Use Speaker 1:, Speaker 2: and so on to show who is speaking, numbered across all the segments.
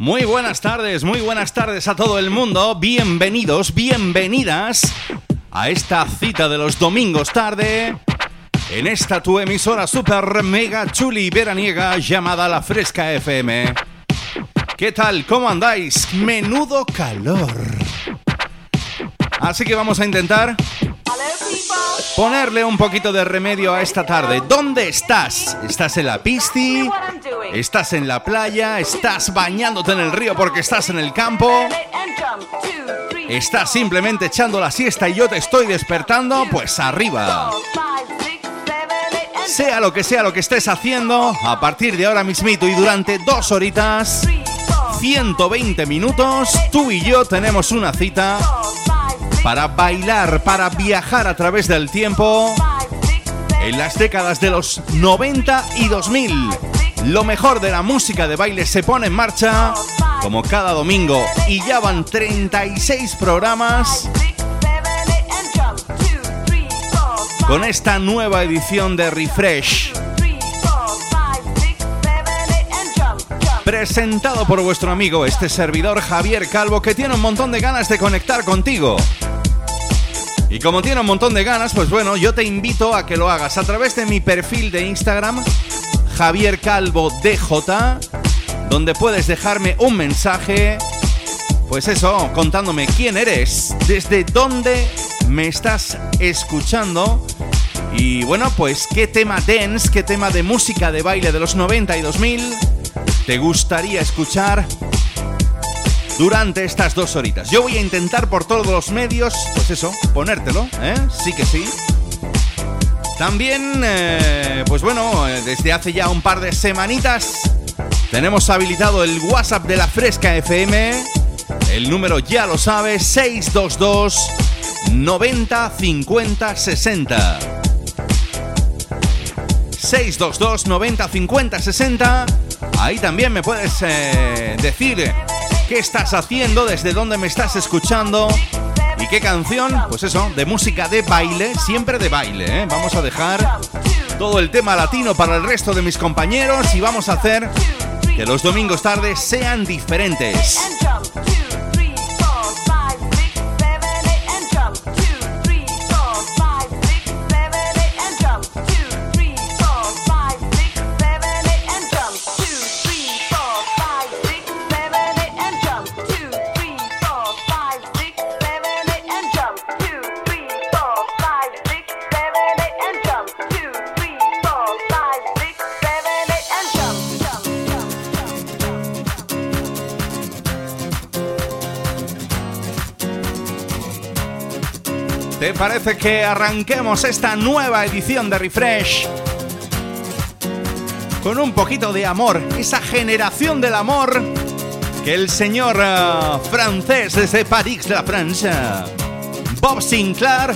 Speaker 1: Muy buenas tardes, muy buenas tardes a todo el mundo. Bienvenidos, bienvenidas a esta cita de los domingos tarde. En esta tu emisora super mega chuli veraniega llamada La Fresca FM. ¿Qué tal? ¿Cómo andáis? Menudo calor. Así que vamos a intentar ponerle un poquito de remedio a esta tarde. ¿Dónde estás? ¿Estás en la pisti? ¿Estás en la playa? ¿Estás bañándote en el río porque estás en el campo? ¿Estás simplemente echando la siesta y yo te estoy despertando? Pues arriba. Sea lo que sea lo que estés haciendo, a partir de ahora mismito y durante dos horitas, 120 minutos, tú y yo tenemos una cita para bailar, para viajar a través del tiempo en las décadas de los 90 y 2000. Lo mejor de la música de baile se pone en marcha como cada domingo y ya van 36 programas con esta nueva edición de Refresh. Presentado por vuestro amigo, este servidor Javier Calvo, que tiene un montón de ganas de conectar contigo. Y como tiene un montón de ganas, pues bueno, yo te invito a que lo hagas a través de mi perfil de Instagram, Javier Calvo DJ, donde puedes dejarme un mensaje, pues eso, contándome quién eres, desde dónde me estás escuchando y bueno, pues qué tema dance, qué tema de música de baile de los 90 y 2000 te gustaría escuchar durante estas dos horitas. Yo voy a intentar por todos los medios, pues eso, ponértelo, ¿eh? Sí que sí. También, eh, pues bueno, eh, desde hace ya un par de semanitas tenemos habilitado el WhatsApp de la Fresca FM. El número ya lo sabes, 622 90 50 60. 622 90 50 60. Ahí también me puedes eh, decir qué estás haciendo, desde dónde me estás escuchando y qué canción, pues eso, de música de baile, siempre de baile. ¿eh? Vamos a dejar todo el tema latino para el resto de mis compañeros y vamos a hacer que los domingos tardes sean diferentes. ¿Te parece que arranquemos esta nueva edición de Refresh? Con un poquito de amor, esa generación del amor que el señor eh, francés desde París, la Francia, Bob Sinclair,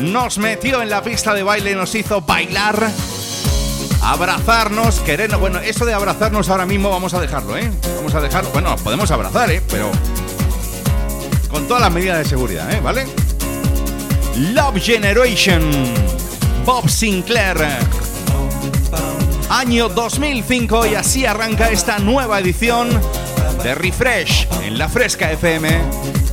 Speaker 1: nos metió en la pista de baile y nos hizo bailar abrazarnos, querernos. Bueno, eso de abrazarnos ahora mismo vamos a dejarlo, ¿eh? Vamos a dejarlo. Bueno, podemos abrazar, ¿eh? Pero con todas las medidas de seguridad, ¿eh? ¿Vale? Love Generation, Bob Sinclair. Año 2005 y así arranca esta nueva edición de Refresh en la Fresca FM.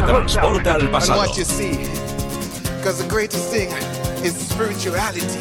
Speaker 2: Transporta al pasado.
Speaker 3: Because the greatest thing is spirituality.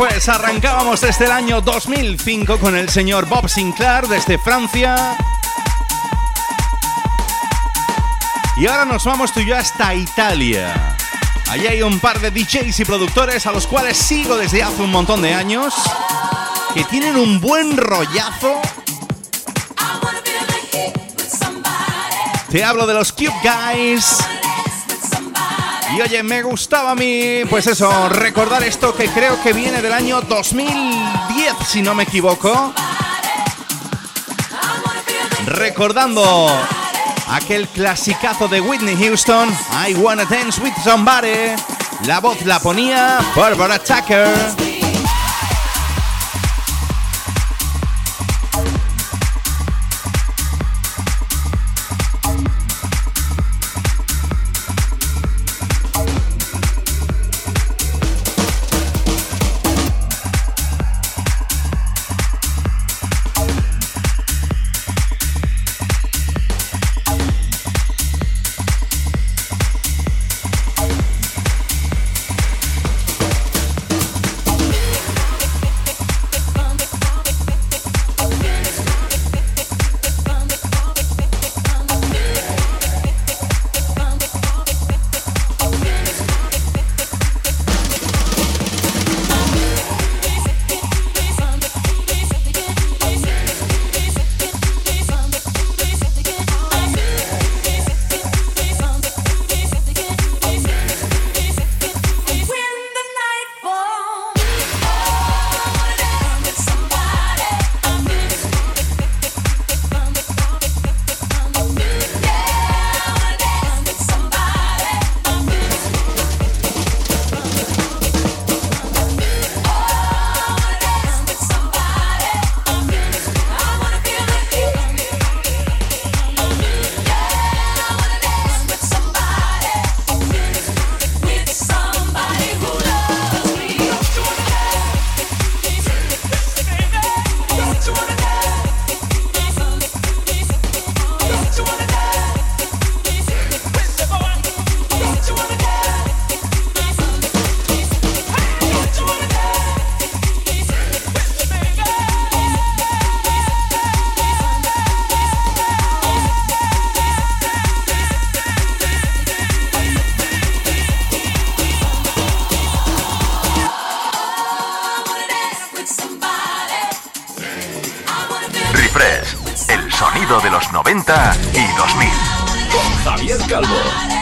Speaker 1: Pues arrancábamos desde el año 2005 con el señor Bob Sinclair desde Francia. Y ahora nos vamos tú y yo hasta Italia. Allí hay un par de DJs y productores a los cuales sigo desde hace un montón de años, que tienen un buen rollazo. Te hablo de los Cube Guys. Y oye, me gustaba a mí, pues eso, recordar esto que creo que viene del año 2010, si no me equivoco. Recordando aquel clasicazo de Whitney Houston, I Wanna Dance With Somebody. La voz la ponía Barbara Tucker.
Speaker 4: 90 y 2000. Con Javier Calvo.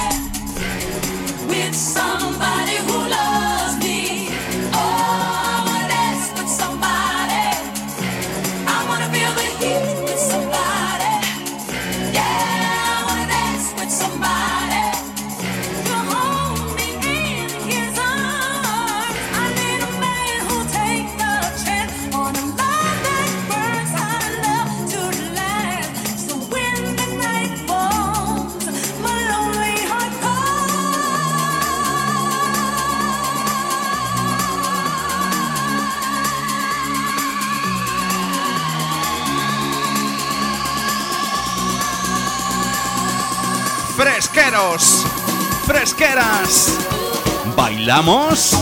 Speaker 1: Fresqueras. ¿Bailamos?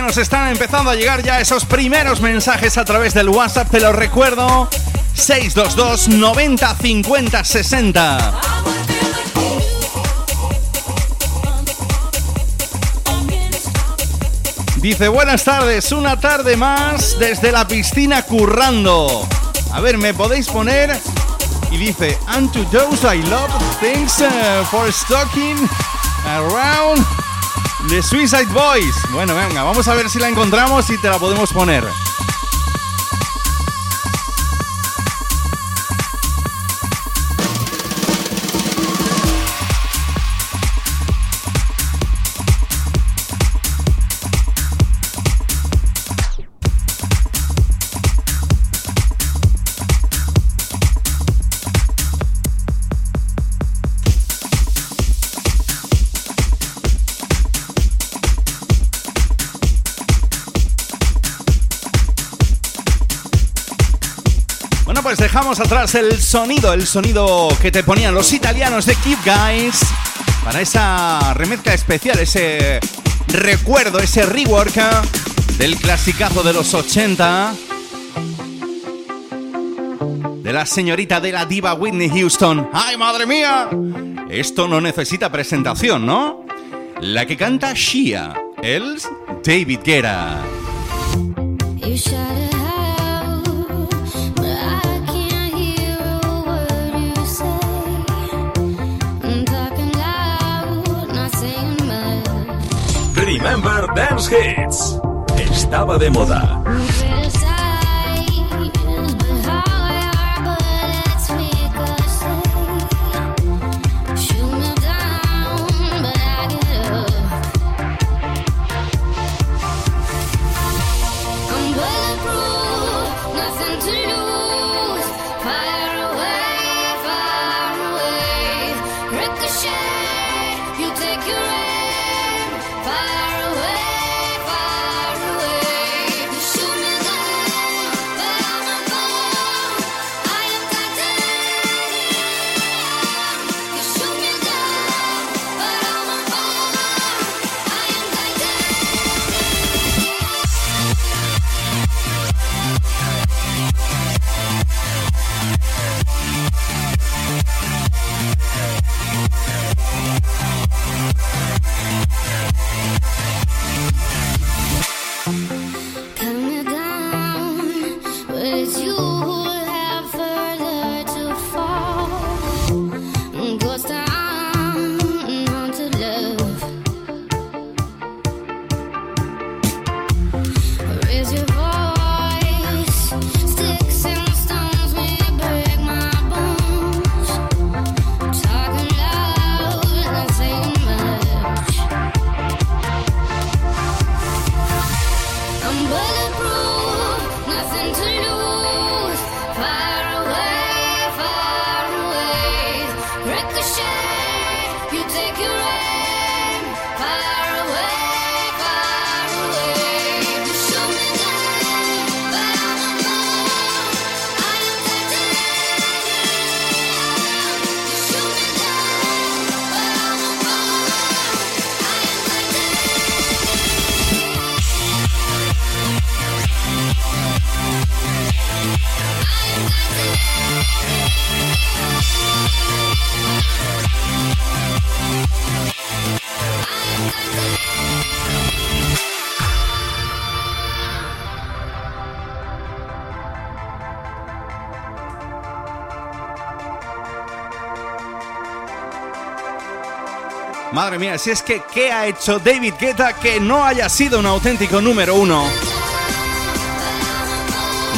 Speaker 1: Nos están empezando a llegar ya esos primeros mensajes a través del WhatsApp, te lo recuerdo. 622 90 50 60. Dice, buenas tardes, una tarde más desde la piscina currando. A ver, ¿me podéis poner? Y dice, and to those I love, thanks uh, for stalking around The Suicide Boys. Bueno, venga, vamos a ver si la encontramos y te la podemos poner. Dejamos atrás el sonido, el sonido que te ponían los italianos de Keep Guys para esa remezcla especial, ese recuerdo, ese rework del clasicazo de los 80 de la señorita de la diva Whitney Houston. ¡Ay, madre mía! Esto no necesita presentación, ¿no? La que canta Shia, el David Guerra.
Speaker 4: Remember Dance Hits. Estaba de moda.
Speaker 1: Madre mía, si es que ¿qué ha hecho David Guetta que no haya sido un auténtico número uno?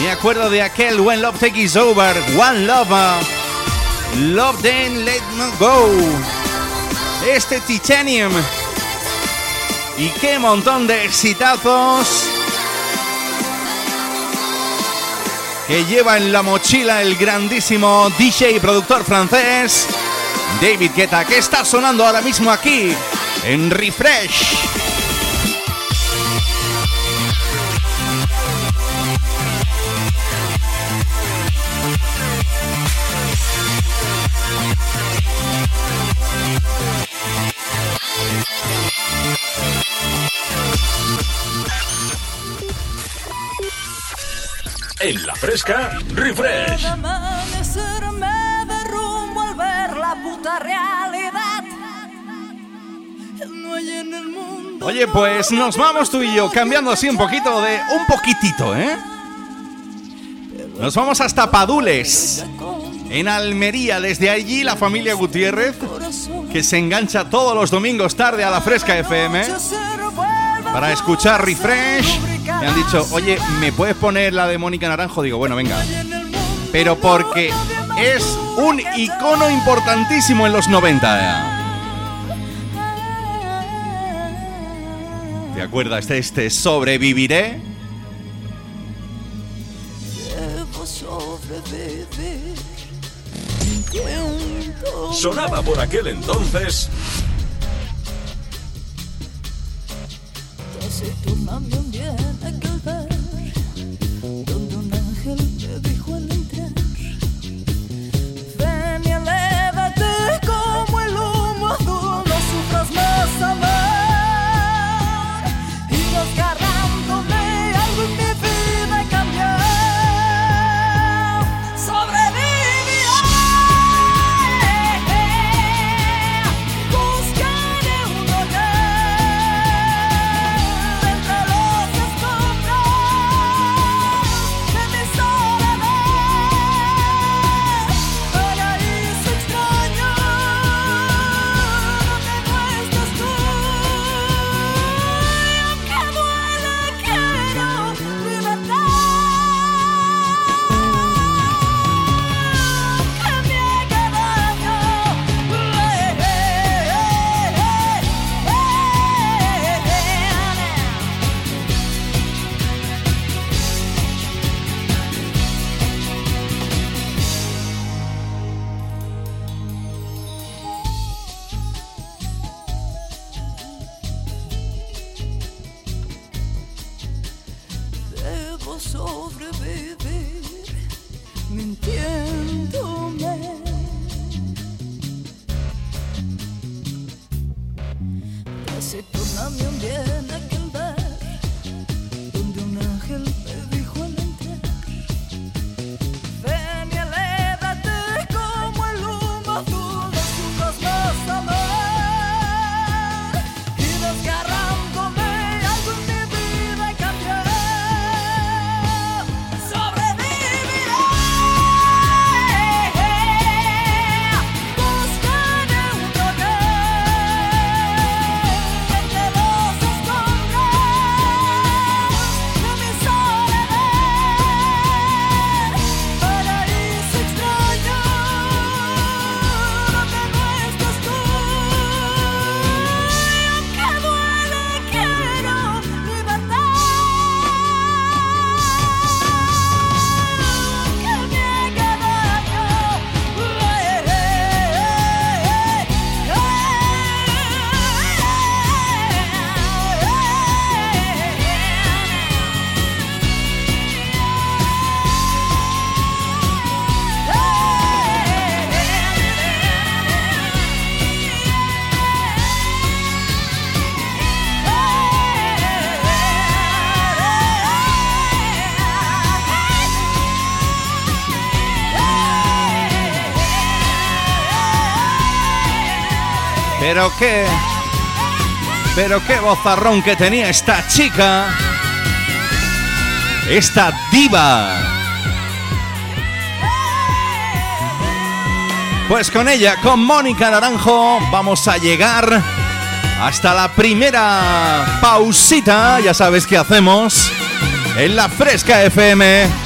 Speaker 1: Me acuerdo de aquel When Love Take Is Over, One Love, Love Then Let No Go, este Titanium. Y qué montón de exitazos que lleva en la mochila el grandísimo DJ y productor francés David Guetta, que está sonando ahora mismo aquí en Refresh.
Speaker 2: En la fresca, refresh.
Speaker 1: Oye, pues nos vamos tú y yo cambiando así un poquito de. un poquitito, ¿eh? Nos vamos hasta Padules, en Almería. Desde allí la familia Gutiérrez, que se engancha todos los domingos tarde a la Fresca FM para escuchar Refresh. Me han dicho, oye, ¿me puedes poner la de Mónica Naranjo? Digo, bueno, venga. Pero porque es un icono importantísimo en los 90. Acuerdas de este Sobreviviré?
Speaker 2: Sonaba por aquel entonces.
Speaker 1: with Pero qué. Pero qué bozarrón que tenía esta chica. Esta diva. Pues con ella, con Mónica Naranjo, vamos a llegar Hasta la primera pausita, ya sabes qué hacemos en la Fresca FM.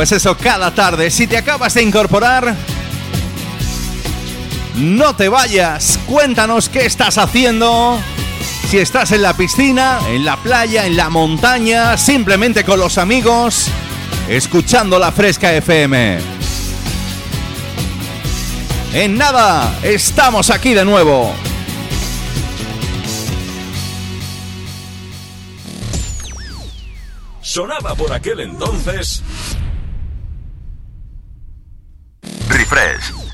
Speaker 1: Pues eso, cada tarde, si te acabas de incorporar, no te vayas, cuéntanos qué estás haciendo. Si estás en la piscina, en la playa, en la montaña, simplemente con los amigos, escuchando la Fresca FM. En nada, estamos aquí de nuevo.
Speaker 4: Sonaba por aquel entonces.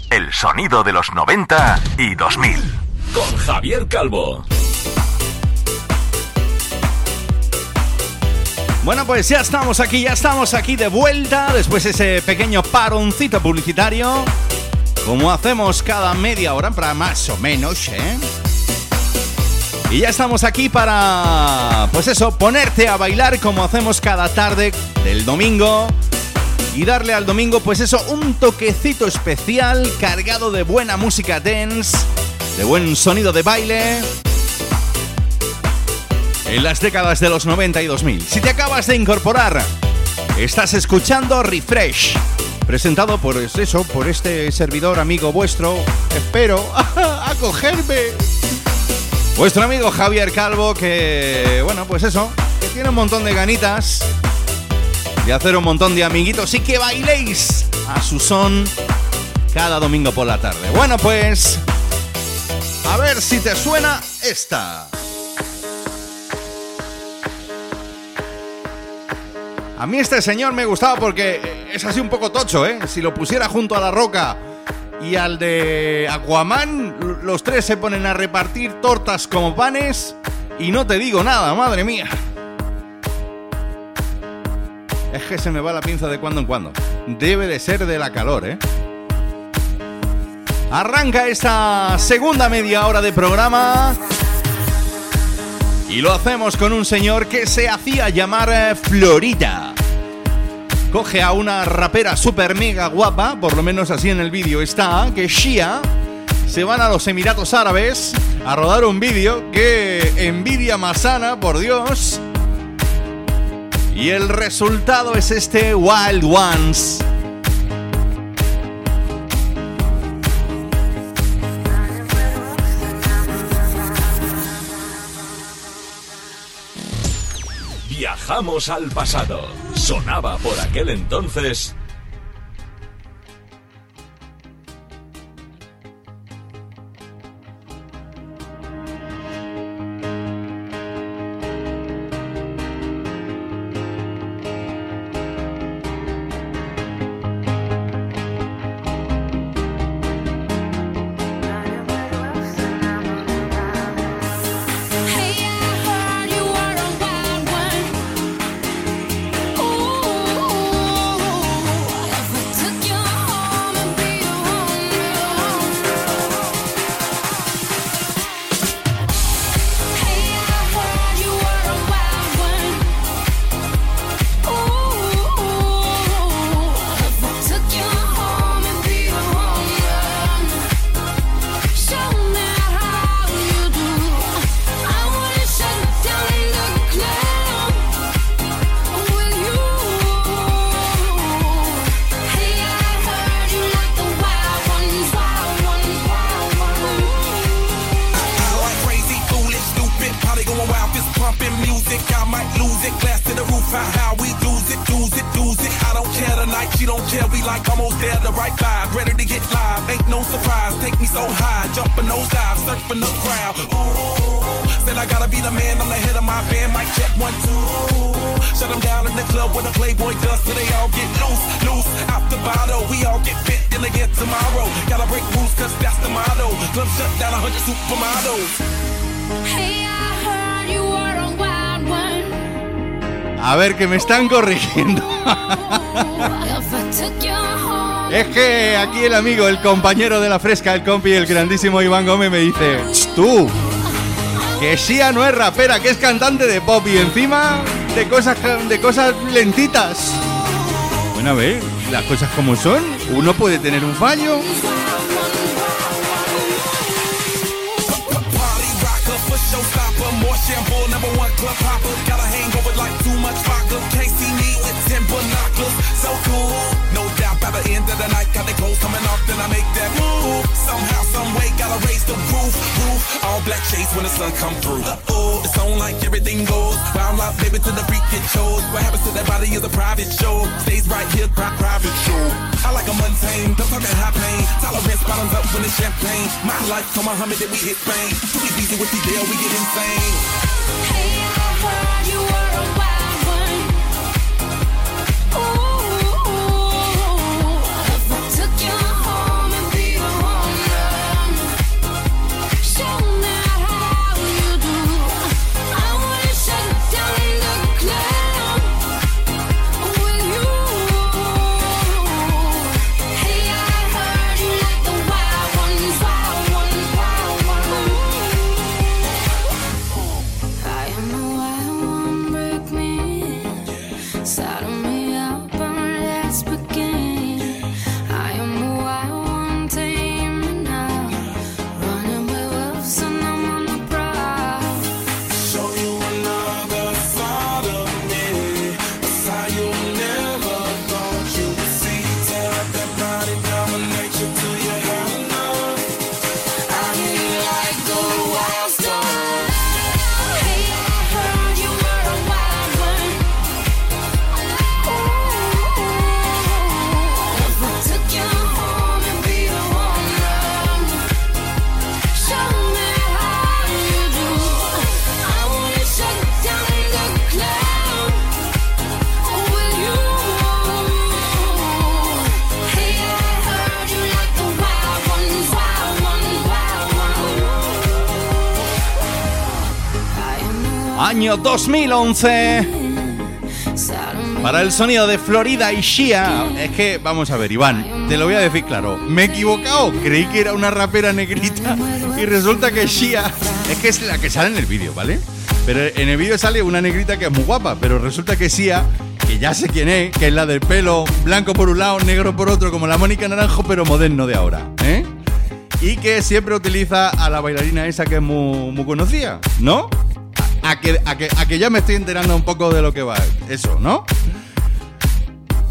Speaker 4: El sonido de los 90 y 2000. Con Javier Calvo.
Speaker 1: Bueno, pues ya estamos aquí, ya estamos aquí de vuelta después de ese pequeño paroncito publicitario. Como hacemos cada media hora, para más o menos, ¿eh? Y ya estamos aquí para, pues eso, ponerte a bailar como hacemos cada tarde del domingo. Y darle al domingo, pues eso, un toquecito especial cargado de buena música dance, de buen sonido de baile. En las décadas de los 90 y 2000. Si te acabas de incorporar, estás escuchando Refresh. Presentado por eso, por este servidor amigo vuestro. Espero acogerme. Vuestro amigo Javier Calvo, que, bueno, pues eso, que tiene un montón de ganitas de hacer un montón de amiguitos y que bailéis a su son cada domingo por la tarde. Bueno, pues, a ver si te suena esta. A mí este señor me gustaba porque es así un poco tocho, ¿eh? Si lo pusiera junto a la roca y al de Aquaman, los tres se ponen a repartir tortas como panes y no te digo nada, madre mía. Es que se me va la pinza de cuando en cuando. Debe de ser de la calor, ¿eh? Arranca esta segunda media hora de programa. Y lo hacemos con un señor que se hacía llamar eh, Florida. Coge a una rapera super mega guapa, por lo menos así en el vídeo está, que Shia. Se van a los Emiratos Árabes a rodar un vídeo que envidia Masana, por Dios. Y el resultado es este Wild Ones.
Speaker 4: Viajamos al pasado. Sonaba por aquel entonces.
Speaker 1: Que me están corrigiendo. es que aquí el amigo, el compañero de la fresca, el compi, el grandísimo Iván Gómez me dice, tú, que Sia no es rapera, que es cantante de pop y encima de cosas, de cosas lentitas. Bueno, a ver, las cosas como son. Uno puede tener un fallo.
Speaker 5: The roof, roof. All black shades when the sun come through. Oh, it's on like everything goes. Round out, baby, to the freak it shows. What happens to that body is a private show. Stays right here, pri- private show. I like a mundane, don't talk high pain. Tolerance bottoms up when it's champagne. My life, so Muhammad, then we hit Spain. Too easy with the deal, we get insane.
Speaker 4: Hey, I heard you were
Speaker 1: Año 2011.
Speaker 4: wild
Speaker 1: Para el sonido de Florida y Shia. Es que, vamos a ver, Iván, te lo voy a decir claro. Me he equivocado. Creí que era una rapera negrita. Y resulta que Shia. Es que es la que sale en el vídeo, ¿vale? Pero en el vídeo sale una negrita que es muy guapa. Pero resulta que Shia, que ya sé quién es, que es la del pelo blanco por un lado, negro por otro, como la Mónica Naranjo, pero moderno de ahora, ¿eh? Y que siempre utiliza a la bailarina esa que es muy, muy conocida, ¿no? A que, a, que, a que ya me estoy enterando un poco de lo que va eso, ¿no?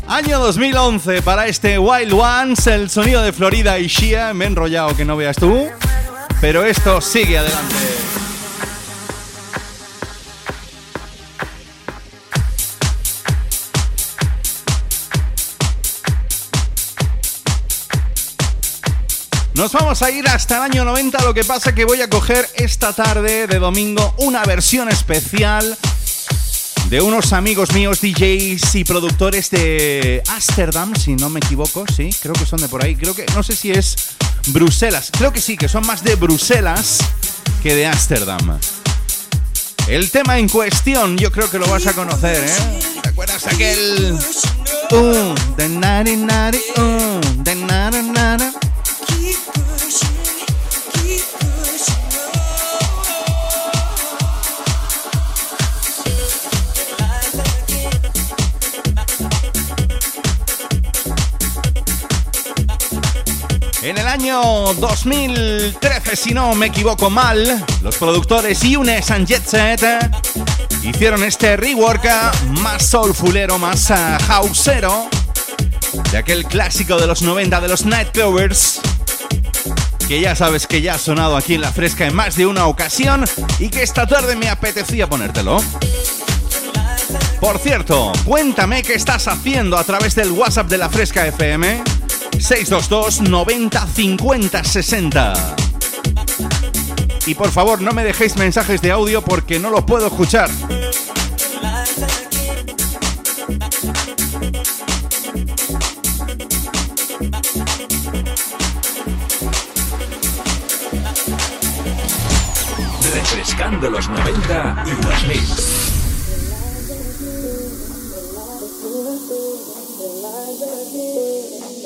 Speaker 1: Año 2011 para este Wild Ones, el sonido de Florida y Shia. Me he enrollado que no veas tú, pero esto sigue adelante. Nos vamos a ir hasta el año 90, lo que pasa que voy a coger esta tarde de domingo una versión especial de unos amigos míos DJs y productores de Ámsterdam, si no me equivoco, sí, creo que son de por ahí, creo que no sé si es Bruselas, creo que sí, que son más de Bruselas que de Ámsterdam. El tema en cuestión, yo creo que lo vas a conocer, ¿eh? ¿Te acuerdas aquel uh, de nari nari uh, de nara nara? En el año 2013, si no me equivoco mal, los productores Yunes and Jet Set eh, hicieron este rework más soulfulero, más eh, houseero de aquel clásico de los 90 de los Nightcrawlers que ya sabes que ya ha sonado aquí en La Fresca en más de una ocasión y que esta tarde me apetecía ponértelo. Por cierto, cuéntame qué estás haciendo a través del WhatsApp de La Fresca FM 622 90 50 60. Y por favor, no me dejéis mensajes de audio porque no los puedo escuchar.
Speaker 2: Refrescando los 90 y 2000.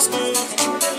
Speaker 1: Christmas.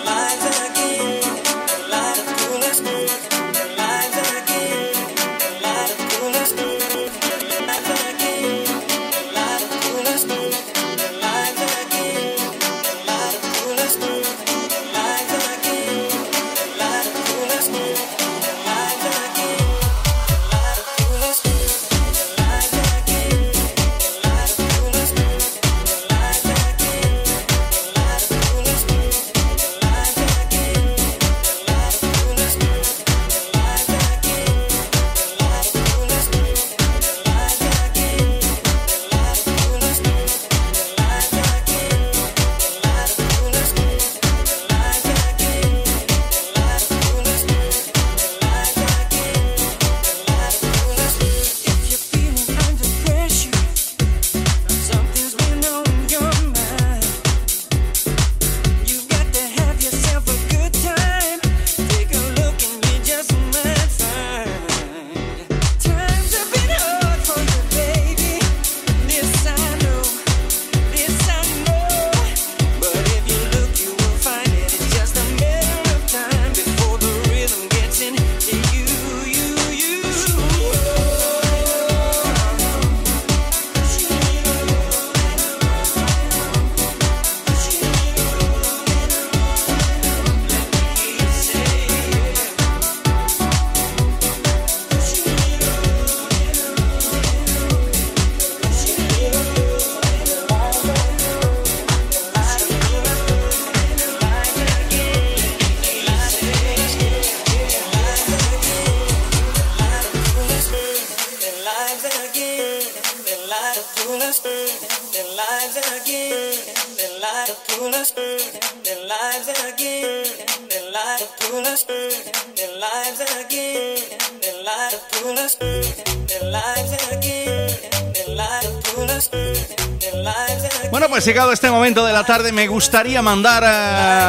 Speaker 1: Pues llegado este momento de la tarde me gustaría mandar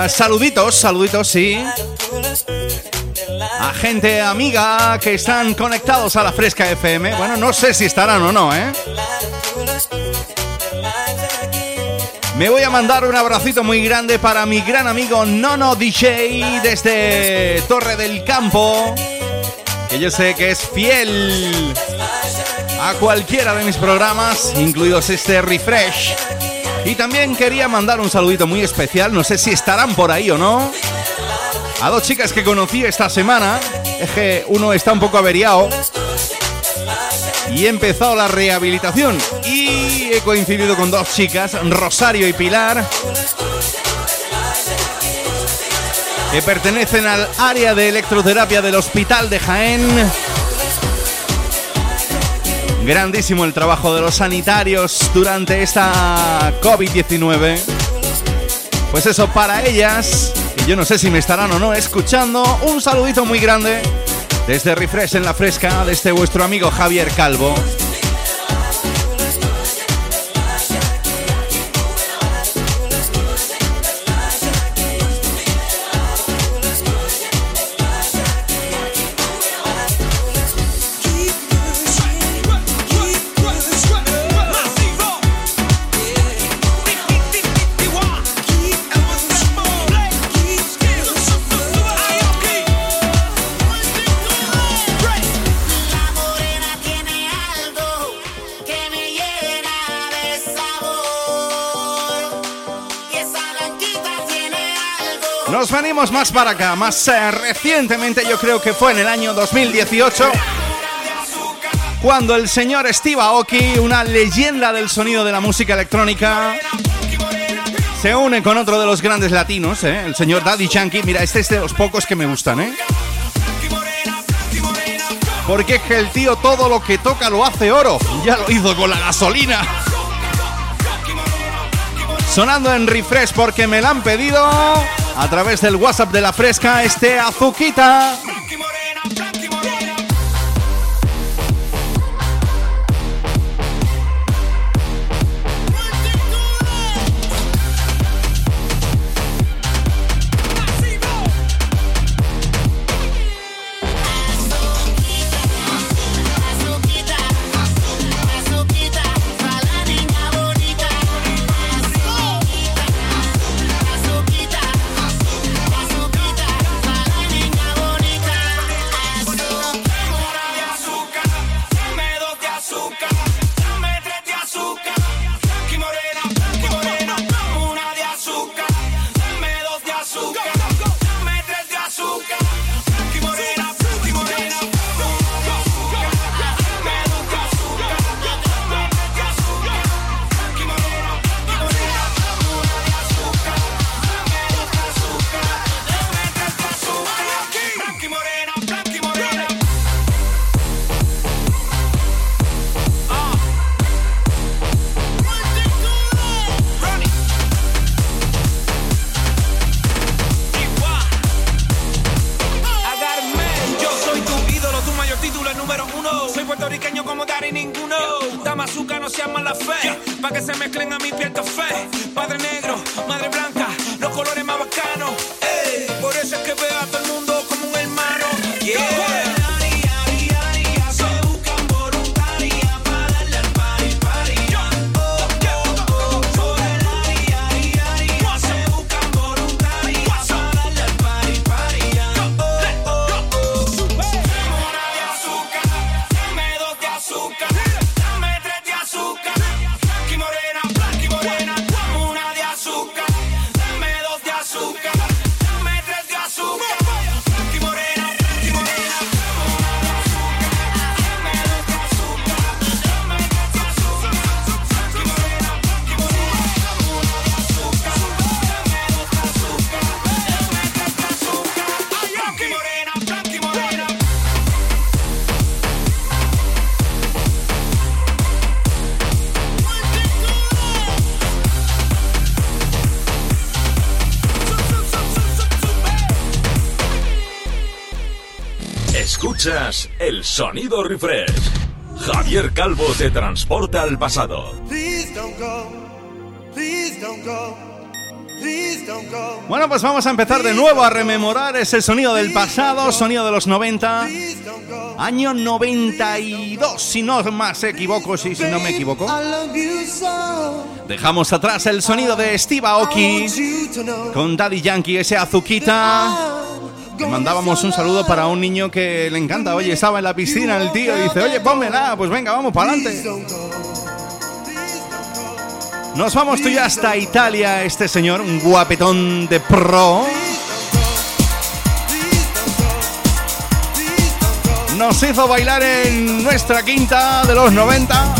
Speaker 1: uh, saluditos, saluditos, sí. A gente amiga que están conectados a la Fresca FM. Bueno, no sé si estarán o no, ¿eh? Me voy a mandar un abracito muy grande para mi gran amigo Nono DJ desde Torre del Campo, que yo sé que es fiel a cualquiera de mis programas, incluidos este refresh. Y también quería mandar un saludito muy especial, no sé si estarán por ahí o no, a dos chicas que conocí esta semana. Es que uno está un poco averiado y he empezado la rehabilitación. Y he coincidido con dos chicas, Rosario y Pilar, que pertenecen al área de electroterapia del Hospital de Jaén. Grandísimo el trabajo de los sanitarios durante esta COVID-19. Pues eso, para ellas, y yo no sé si me estarán o no escuchando, un saludito muy grande desde Refresh en la Fresca, desde vuestro amigo Javier Calvo. venimos más para acá, más eh, recientemente yo creo que fue en el año 2018 cuando el señor Steve Aoki, una leyenda del sonido de la música electrónica, se une con otro de los grandes latinos, eh, el señor Daddy Yankee. Mira, este es de los pocos que me gustan, ¿eh? Porque es que el tío todo lo que toca lo hace oro. Ya lo hizo con la gasolina.
Speaker 6: Sonando en refresh porque me la han pedido a través del WhatsApp de la Fresca, este Azuquita.
Speaker 7: El
Speaker 8: sonido refresh. Javier Calvo te transporta al pasado.
Speaker 6: Bueno, pues vamos a empezar de nuevo a rememorar ese sonido del pasado, sonido de los 90, año 92, si no más equivoco, si, si no me equivoco. Dejamos atrás el sonido de Steve Aoki con Daddy Yankee, ese azuquita. Mandábamos un saludo para un niño que le encanta. Oye, estaba en la piscina el tío dice, oye, pónmela, pues venga, vamos para adelante. Nos vamos tú ya hasta Italia, este señor, un guapetón de pro. Nos hizo bailar en nuestra quinta de los 90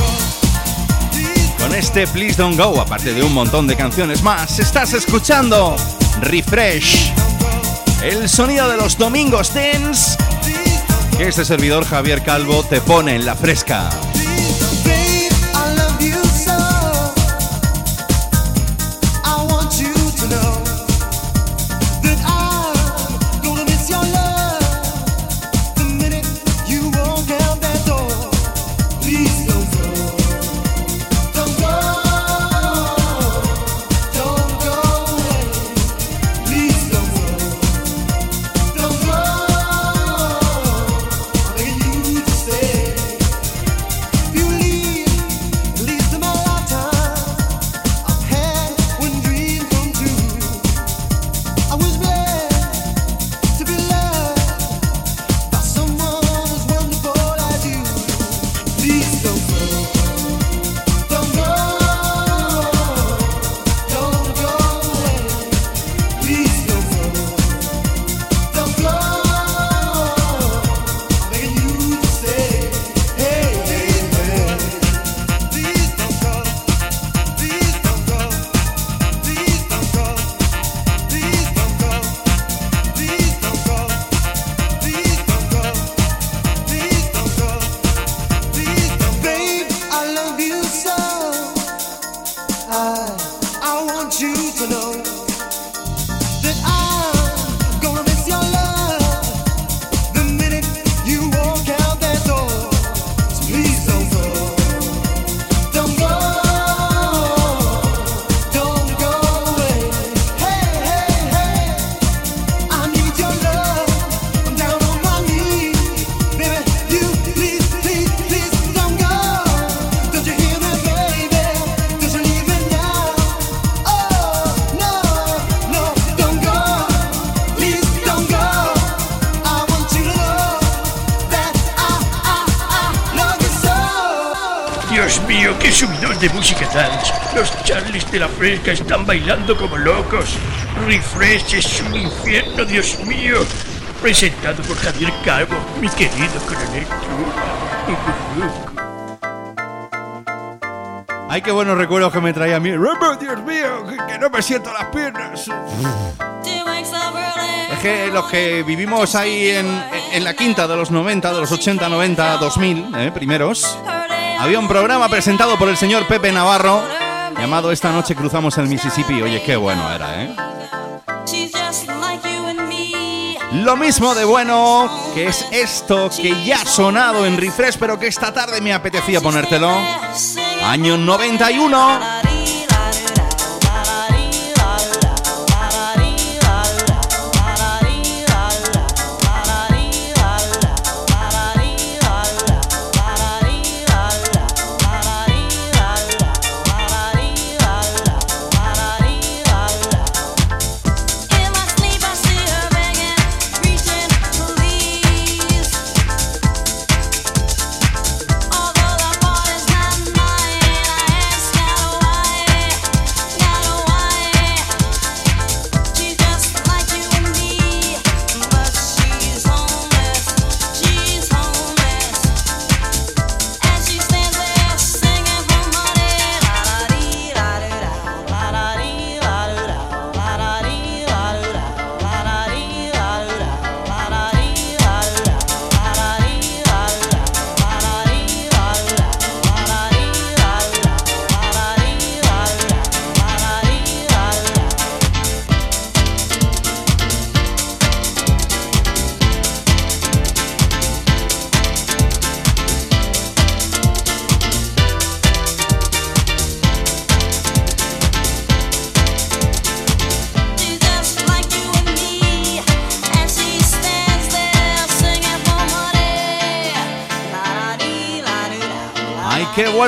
Speaker 6: con este Please Don't Go, aparte de un montón de canciones más. Estás escuchando Refresh el sonido de los domingos tens que este servidor Javier Calvo te pone en la fresca.
Speaker 9: De música dance. Los Charlies de la Fresca están bailando como locos. Refresh es un infierno, Dios mío. Presentado por Javier Calvo, mi querido coronel.
Speaker 1: Ay, qué buenos recuerdos que me traía a mí. Dios mío, que, que no me siento las piernas. Es que los que vivimos ahí en, en la quinta de los 90, de los 80, 90, 2000, eh, primeros, había un programa presentado por el señor Pepe Navarro llamado Esta noche cruzamos el Mississippi. Oye, qué bueno era, ¿eh? Lo mismo de bueno que es esto que ya ha sonado en refresh, pero que esta tarde me apetecía ponértelo. Año 91.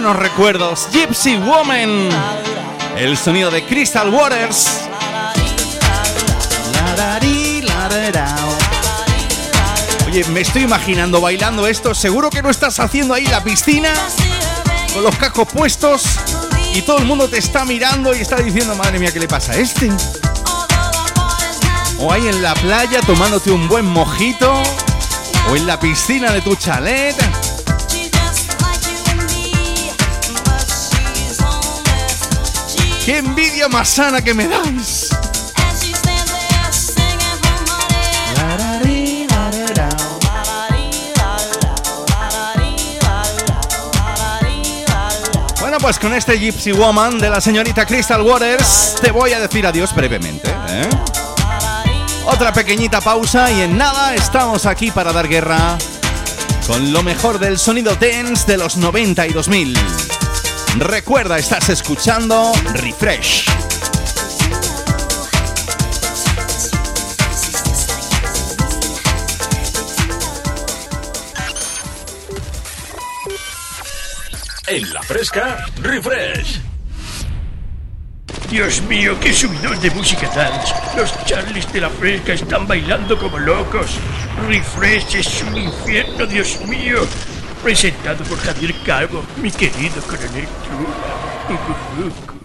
Speaker 1: Buenos recuerdos. Gypsy Woman. El sonido de Crystal Waters. Oye, me estoy imaginando bailando esto. Seguro que no estás haciendo ahí la piscina con los cascos puestos y todo el mundo te está mirando y está diciendo, madre mía, ¿qué le pasa a este? O ahí en la playa tomándote un buen mojito. O en la piscina de tu chalet. ¡Qué envidia más sana que me dais! Bueno, pues con este Gypsy Woman de la señorita Crystal Waters te voy a decir adiós brevemente. ¿eh? Otra pequeñita pausa y en nada estamos aquí para dar guerra con lo mejor del sonido dance de los 90 y 2000. Recuerda, estás escuchando Refresh.
Speaker 2: En la fresca, refresh.
Speaker 9: Dios mío, qué subidón de música dance. Los Charlies de la Fresca están bailando como locos. Refresh es un infierno, Dios mío. Presentado por Javier Calvo, mi querido coronel Cruz.